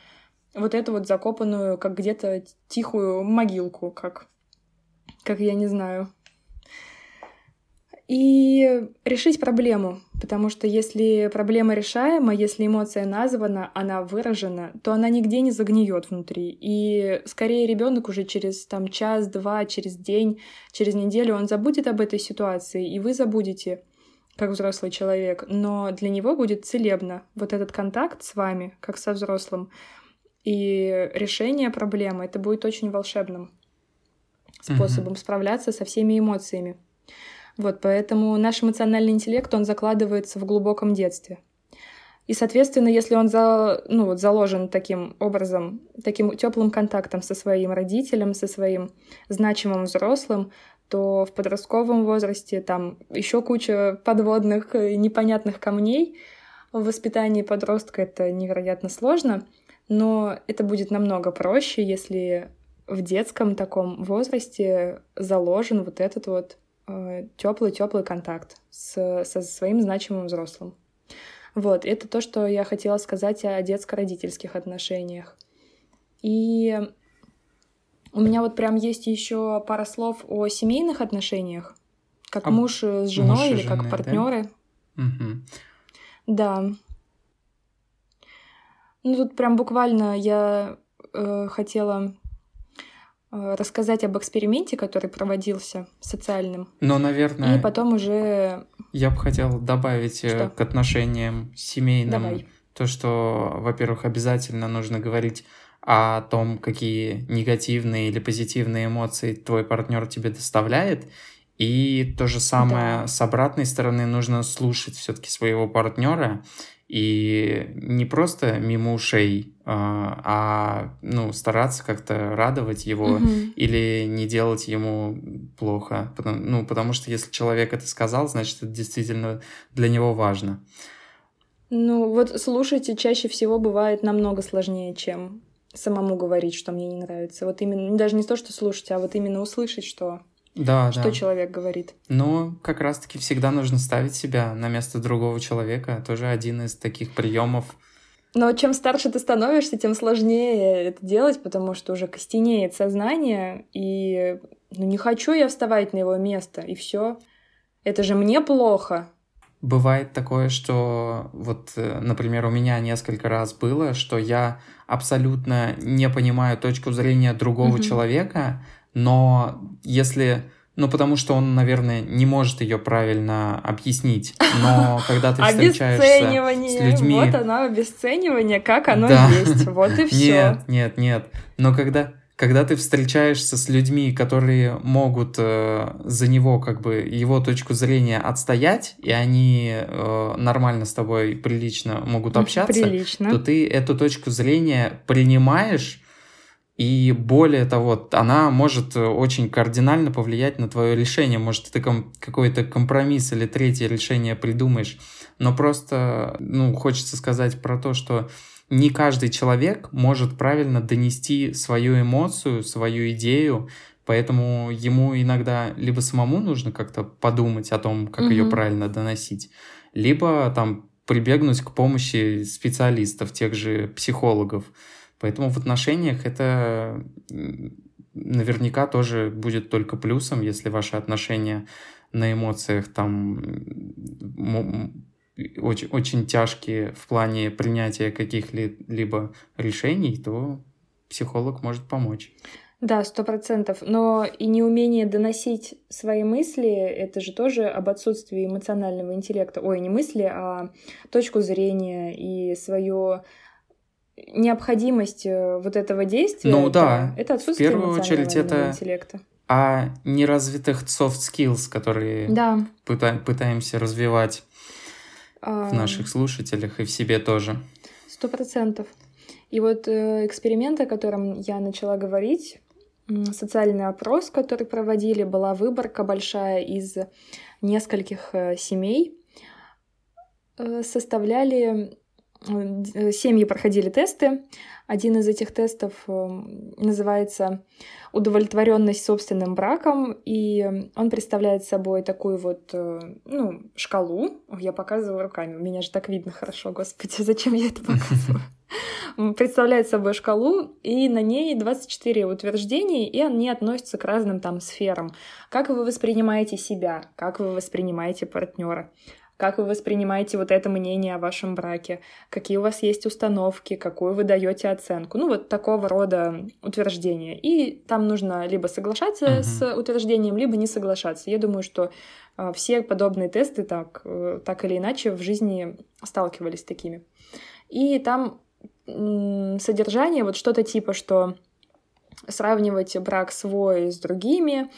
вот эту вот закопанную, как где-то тихую могилку, как, как я не знаю, и решить проблему, потому что если проблема решаема, если эмоция названа, она выражена, то она нигде не загниет внутри. И скорее ребенок уже через там час, два, через день, через неделю он забудет об этой ситуации, и вы забудете как взрослый человек, но для него будет целебно вот этот контакт с вами, как со взрослым, и решение проблемы, это будет очень волшебным способом mm-hmm. справляться со всеми эмоциями. Вот, поэтому наш эмоциональный интеллект, он закладывается в глубоком детстве. И, соответственно, если он за, ну, вот заложен таким образом, таким теплым контактом со своим родителем, со своим значимым взрослым, то в подростковом возрасте там еще куча подводных непонятных камней. В воспитании подростка это невероятно сложно, но это будет намного проще, если в детском таком возрасте заложен вот этот вот теплый-теплый э, контакт с, со своим значимым взрослым. Вот, это то, что я хотела сказать о детско-родительских отношениях. И у меня вот прям есть еще пара слов о семейных отношениях, как а муж с женой муж или жены, как партнеры. Да? Угу. да. Ну тут прям буквально я э, хотела рассказать об эксперименте, который проводился социальным. Но, наверное... И потом уже... Я бы хотел добавить э, что? к отношениям семейным Давай. то, что, во-первых, обязательно нужно говорить о том, какие негативные или позитивные эмоции твой партнер тебе доставляет. И то же самое да. с обратной стороны нужно слушать все-таки своего партнера и не просто мимо ушей, а, а ну, стараться как-то радовать его угу. или не делать ему плохо. Ну, потому что если человек это сказал, значит, это действительно для него важно. Ну, вот слушайте чаще всего бывает намного сложнее, чем самому говорить, что мне не нравится. Вот именно, даже не то, что слушать, а вот именно услышать, что да, что да. человек говорит. Но как раз-таки всегда нужно ставить себя на место другого человека. Тоже один из таких приемов. Но чем старше ты становишься, тем сложнее это делать, потому что уже костенеет сознание, и ну не хочу я вставать на его место, и все. Это же мне плохо. Бывает такое, что вот, э, например, у меня несколько раз было, что я абсолютно не понимаю точку зрения другого mm-hmm. человека, но если... Ну, потому что он, наверное, не может ее правильно объяснить. Но когда ты встречаешься с людьми... Вот оно, обесценивание, как оно да. есть. Вот и все. Нет, нет, нет. Но когда, когда ты встречаешься с людьми, которые могут э, за него, как бы, его точку зрения отстоять, и они э, нормально с тобой прилично могут общаться, прилично. то ты эту точку зрения принимаешь И более того, она может очень кардинально повлиять на твое решение. Может, ты какой-то компромисс или третье решение придумаешь. Но просто, ну, хочется сказать про то, что не каждый человек может правильно донести свою эмоцию, свою идею, поэтому ему иногда либо самому нужно как-то подумать о том, как mm-hmm. ее правильно доносить, либо там прибегнуть к помощи специалистов, тех же психологов. Поэтому в отношениях это наверняка тоже будет только плюсом, если ваши отношения на эмоциях там очень, очень тяжкие в плане принятия каких-либо решений, то психолог может помочь. Да, сто процентов. Но и неумение доносить свои мысли — это же тоже об отсутствии эмоционального интеллекта. Ой, не мысли, а точку зрения и свою необходимость э, вот этого действия. Ну да. Это отсутствие в первую очередь это интеллекта. О неразвитых soft skills, которые да. пыта- пытаемся развивать а... в наших слушателях и в себе тоже. Сто процентов. И вот э, эксперимент, о котором я начала говорить, социальный опрос, который проводили, была выборка большая из нескольких э, семей. Э, составляли семьи проходили тесты. Один из этих тестов называется удовлетворенность собственным браком, и он представляет собой такую вот ну, шкалу. Я показываю руками, меня же так видно хорошо, господи, зачем я это показываю? представляет собой шкалу, и на ней 24 утверждений, и они относятся к разным там сферам. Как вы воспринимаете себя, как вы воспринимаете партнера, как вы воспринимаете вот это мнение о вашем браке, какие у вас есть установки, какую вы даете оценку. Ну, вот такого рода утверждения. И там нужно либо соглашаться uh-huh. с утверждением, либо не соглашаться. Я думаю, что э, все подобные тесты так, э, так или иначе в жизни сталкивались с такими. И там содержание, вот что-то типа, что сравнивать брак свой с другими,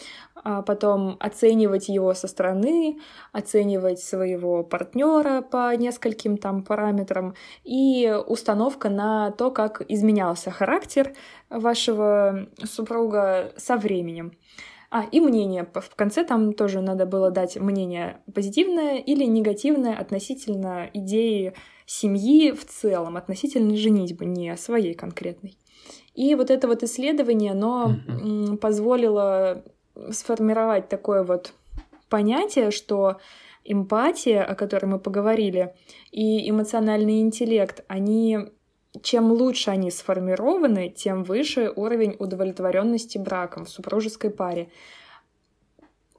а потом оценивать его со стороны, оценивать своего партнера по нескольким там параметрам и установка на то, как изменялся характер вашего супруга со временем. А, и мнение. В конце там тоже надо было дать мнение позитивное или негативное относительно идеи семьи в целом, относительно женитьбы, не своей конкретной. И вот это вот исследование, оно mm-hmm. позволило сформировать такое вот понятие, что эмпатия, о которой мы поговорили, и эмоциональный интеллект, они чем лучше они сформированы, тем выше уровень удовлетворенности браком в супружеской паре.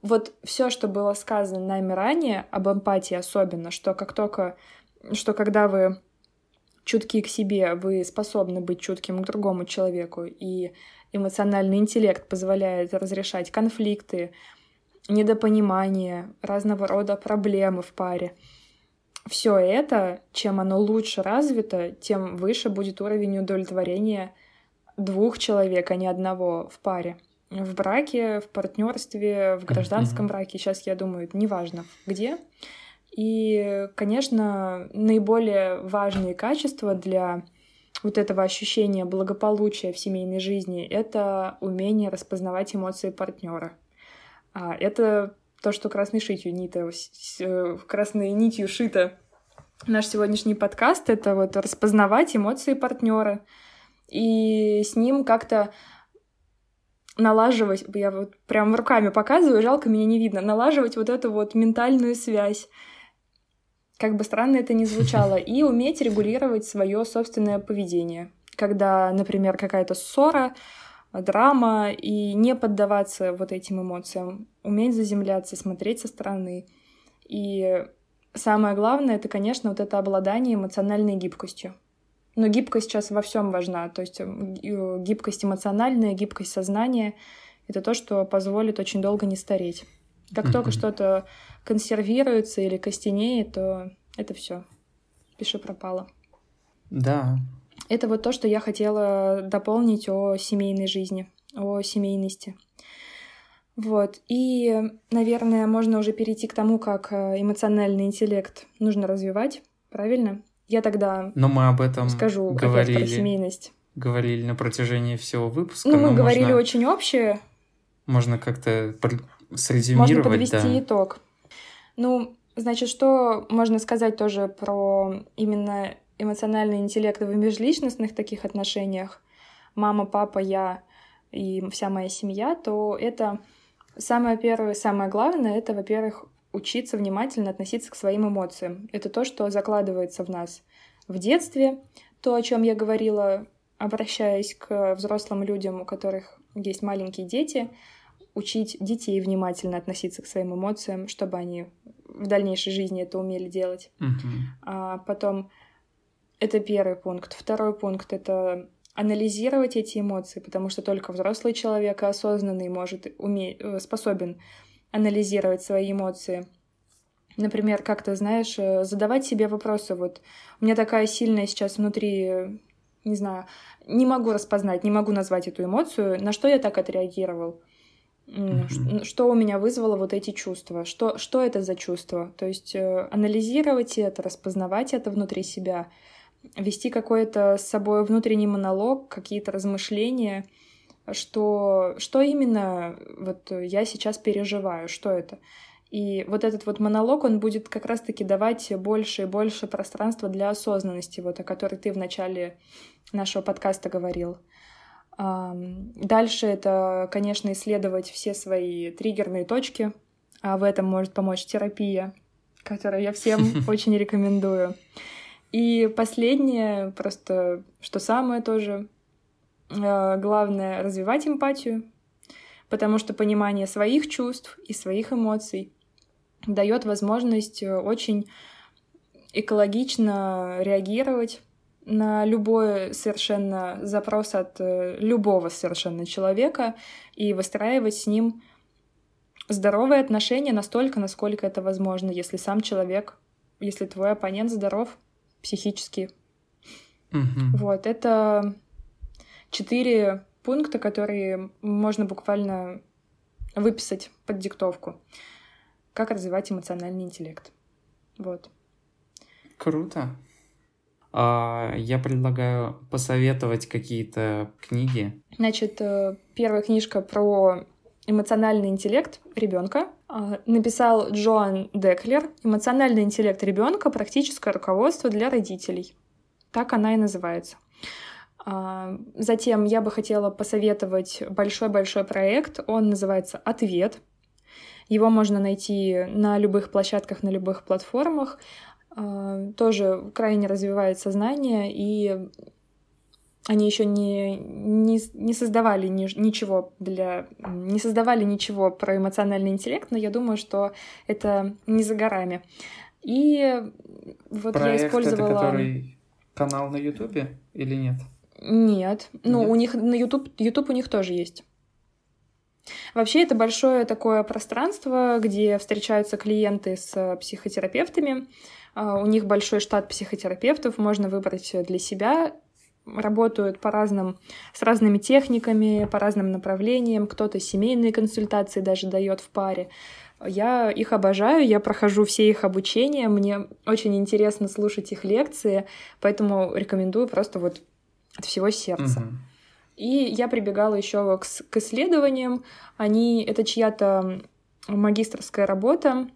Вот все, что было сказано нами ранее, об эмпатии особенно, что как только, что когда вы чутки к себе, вы способны быть чутким к другому человеку, и эмоциональный интеллект позволяет разрешать конфликты, недопонимание, разного рода проблемы в паре — все это, чем оно лучше развито, тем выше будет уровень удовлетворения двух человек, а не одного в паре. В браке, в партнерстве, в гражданском mm-hmm. браке, сейчас я думаю, неважно где. И, конечно, наиболее важные качества для вот этого ощущения благополучия в семейной жизни — это умение распознавать эмоции партнера. А это то, что красной шитью нита, э, красной нитью шито наш сегодняшний подкаст, это вот распознавать эмоции партнера и с ним как-то налаживать, я вот прям руками показываю, жалко, меня не видно, налаживать вот эту вот ментальную связь, как бы странно это ни звучало, и уметь регулировать свое собственное поведение. Когда, например, какая-то ссора, драма, и не поддаваться вот этим эмоциям, уметь заземляться, смотреть со стороны. И самое главное, это, конечно, вот это обладание эмоциональной гибкостью. Но гибкость сейчас во всем важна. То есть гибкость эмоциональная, гибкость сознания — это то, что позволит очень долго не стареть. Как только что-то консервируется или костенеет, то это все. Пиши пропало. Да. Это вот то, что я хотела дополнить о семейной жизни, о семейности. Вот. И, наверное, можно уже перейти к тому, как э, эмоциональный интеллект нужно развивать, правильно? Я тогда Но мы об этом скажу говорили. про семейность. говорили на протяжении всего выпуска. Ну, мы говорили можно, очень общее. Можно как-то. Можно подвести да. итог. Ну, значит, что можно сказать тоже про именно эмоциональный интеллект в межличностных таких отношениях? Мама, папа, я и вся моя семья, то это самое первое, самое главное, это, во-первых, учиться внимательно относиться к своим эмоциям. Это то, что закладывается в нас в детстве, то, о чем я говорила, обращаясь к взрослым людям, у которых есть маленькие дети, учить детей внимательно относиться к своим эмоциям, чтобы они в дальнейшей жизни это умели делать. Uh-huh. А потом это первый пункт. Второй пункт это анализировать эти эмоции, потому что только взрослый человек осознанный может уметь, э, способен анализировать свои эмоции. Например, как ты знаешь, э, задавать себе вопросы. Вот у меня такая сильная сейчас внутри, не знаю, не могу распознать, не могу назвать эту эмоцию. На что я так отреагировал? Mm-hmm. Что у меня вызвало вот эти чувства? Что, что это за чувство? То есть э, анализировать это, распознавать это внутри себя — вести какой-то с собой внутренний монолог, какие-то размышления, что, что именно вот я сейчас переживаю, что это. И вот этот вот монолог, он будет как раз-таки давать больше и больше пространства для осознанности, вот о которой ты в начале нашего подкаста говорил. Дальше это, конечно, исследовать все свои триггерные точки, а в этом может помочь терапия, которую я всем очень рекомендую. И последнее, просто что самое тоже э, главное, развивать эмпатию, потому что понимание своих чувств и своих эмоций дает возможность э, очень экологично реагировать на любой совершенно запрос от э, любого совершенно человека и выстраивать с ним здоровые отношения настолько, насколько это возможно, если сам человек, если твой оппонент здоров, психически. Угу. Вот, это четыре пункта, которые можно буквально выписать под диктовку. Как развивать эмоциональный интеллект. Вот. Круто. А, я предлагаю посоветовать какие-то книги. Значит, э, первая книжка про эмоциональный интеллект ребенка. А, написал Джоан Деклер «Эмоциональный интеллект ребенка. Практическое руководство для родителей». Так она и называется. А, затем я бы хотела посоветовать большой-большой проект. Он называется «Ответ». Его можно найти на любых площадках, на любых платформах. А, тоже крайне развивает сознание и они еще не, не, не создавали ни, ничего для... не создавали ничего про эмоциональный интеллект, но я думаю, что это не за горами. И вот Проект я использовала... это который канал на Ютубе или нет? Нет. Ну, у них на YouTube, YouTube у них тоже есть. Вообще это большое такое пространство, где встречаются клиенты с психотерапевтами. А, у них большой штат психотерапевтов, можно выбрать для себя работают по разным, с разными техниками, по разным направлениям. Кто-то семейные консультации даже дает в паре. Я их обожаю, я прохожу все их обучения, мне очень интересно слушать их лекции, поэтому рекомендую просто вот от всего сердца. Угу. И я прибегала еще к, к исследованиям. Они это чья-то магистрская работа.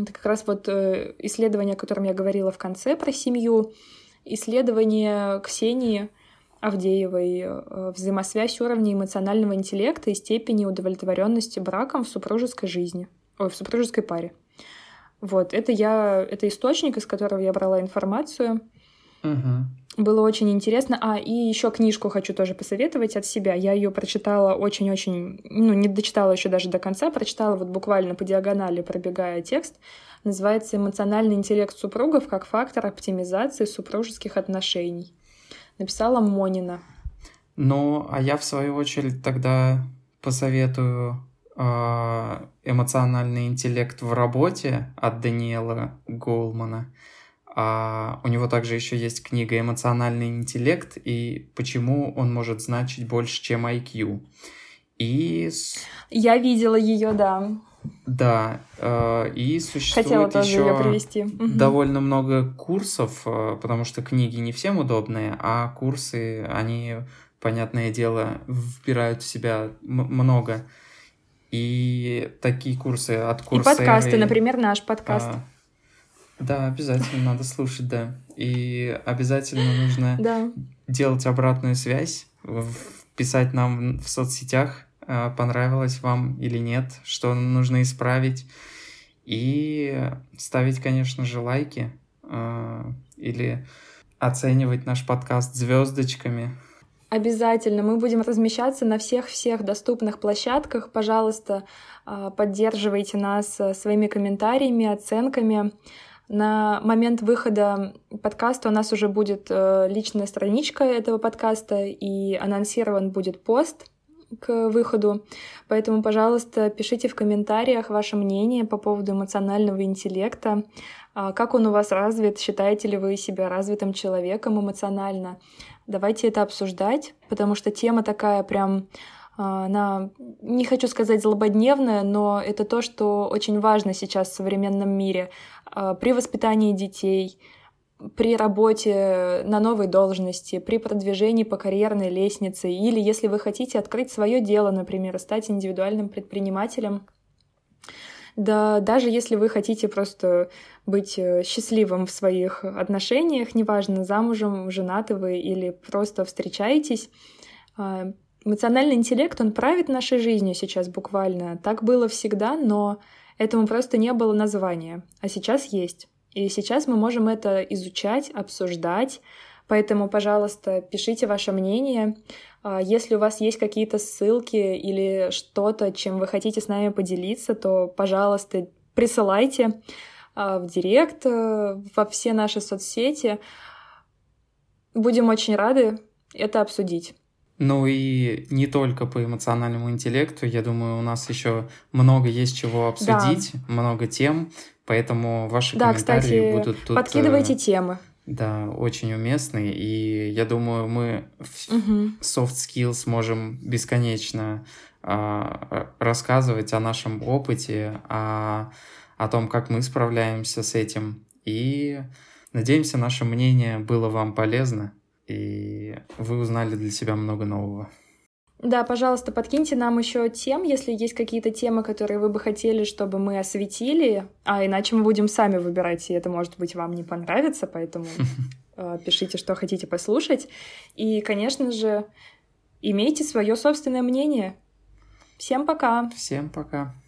Это как раз вот э, исследование, о котором я говорила в конце про семью исследование Ксении Авдеевой э, «Взаимосвязь уровня эмоционального интеллекта и степени удовлетворенности браком в супружеской жизни», ой, в супружеской паре. Вот, это я, это источник, из которого я брала информацию. Угу. Было очень интересно. А, и еще книжку хочу тоже посоветовать от себя. Я ее прочитала очень-очень, ну, не дочитала еще даже до конца, прочитала вот буквально по диагонали, пробегая текст называется «Эмоциональный интеллект супругов как фактор оптимизации супружеских отношений». Написала Монина. Ну, а я в свою очередь тогда посоветую э, «Эмоциональный интеллект в работе» от Даниэла Голмана. А у него также еще есть книга «Эмоциональный интеллект» и почему он может значить больше, чем IQ. И... Я видела ее, да. Да, э, и существует Хотела тоже еще ее привести. Довольно много курсов, э, потому что книги не всем удобные, а курсы, они, понятное дело, вбирают в себя много. И такие курсы от И Курсеры... подкасты, например, наш подкаст. а, да, обязательно надо слушать, да. И обязательно нужно Да. делать обратную связь, писать нам в соцсетях, а, понравилось вам или нет, что нужно исправить. И ставить, конечно же, лайки а, или оценивать наш подкаст звездочками. Обязательно. Мы будем размещаться на всех-всех доступных площадках. Пожалуйста, а, поддерживайте нас своими комментариями, оценками. На момент выхода подкаста у нас уже будет э, личная страничка этого подкаста, и анонсирован будет пост к выходу. Поэтому, пожалуйста, пишите в комментариях ваше мнение по поводу эмоционального интеллекта. А, Как он у вас развит? Считаете ли вы себя развитым человеком эмоционально? Давайте это обсуждать, потому что тема такая прям, она, не хочу сказать злободневная, но это то, что очень важно сейчас в современном мире. А, При воспитании детей, при работе на новой должности, при продвижении по карьерной лестнице, или если вы хотите открыть свое дело, например, стать индивидуальным предпринимателем, да, даже если вы хотите просто быть э, счастливым в своих отношениях, неважно, замужем, женаты вы или просто встречаетесь, а, эмоциональный интеллект, он правит нашей жизнью сейчас буквально. Так было всегда, но этому просто не было названия, а сейчас есть. И сейчас мы можем это изучать, обсуждать. Поэтому, пожалуйста, пишите ваше мнение. А, Если у вас есть какие-то ссылки или что-то, чем вы хотите с нами поделиться, то, пожалуйста, присылайте а, в директ, э, во все наши соцсети. Будем очень рады это обсудить. Ну и не только по эмоциональному интеллекту, я думаю, у нас еще много есть чего обсудить, много тем, поэтому ваши Да, комментарии кстати, будут тут... подкидывайте э, темы. Да, очень уместны, и я думаю, мы в Мгм. soft skills можем бесконечно а, рассказывать о нашем опыте, о, о том, как мы справляемся с этим. И надеемся, наше мнение было вам полезно, и вы узнали для себя много нового. Да, пожалуйста, подкиньте нам еще тем, если есть какие-то темы, которые вы бы хотели, чтобы мы осветили, а иначе мы будем сами выбирать, и это, может быть, вам не понравится, поэтому э, пишите, что хотите послушать. И, конечно же, имейте свое собственное мнение. Всем пока! Всем пока!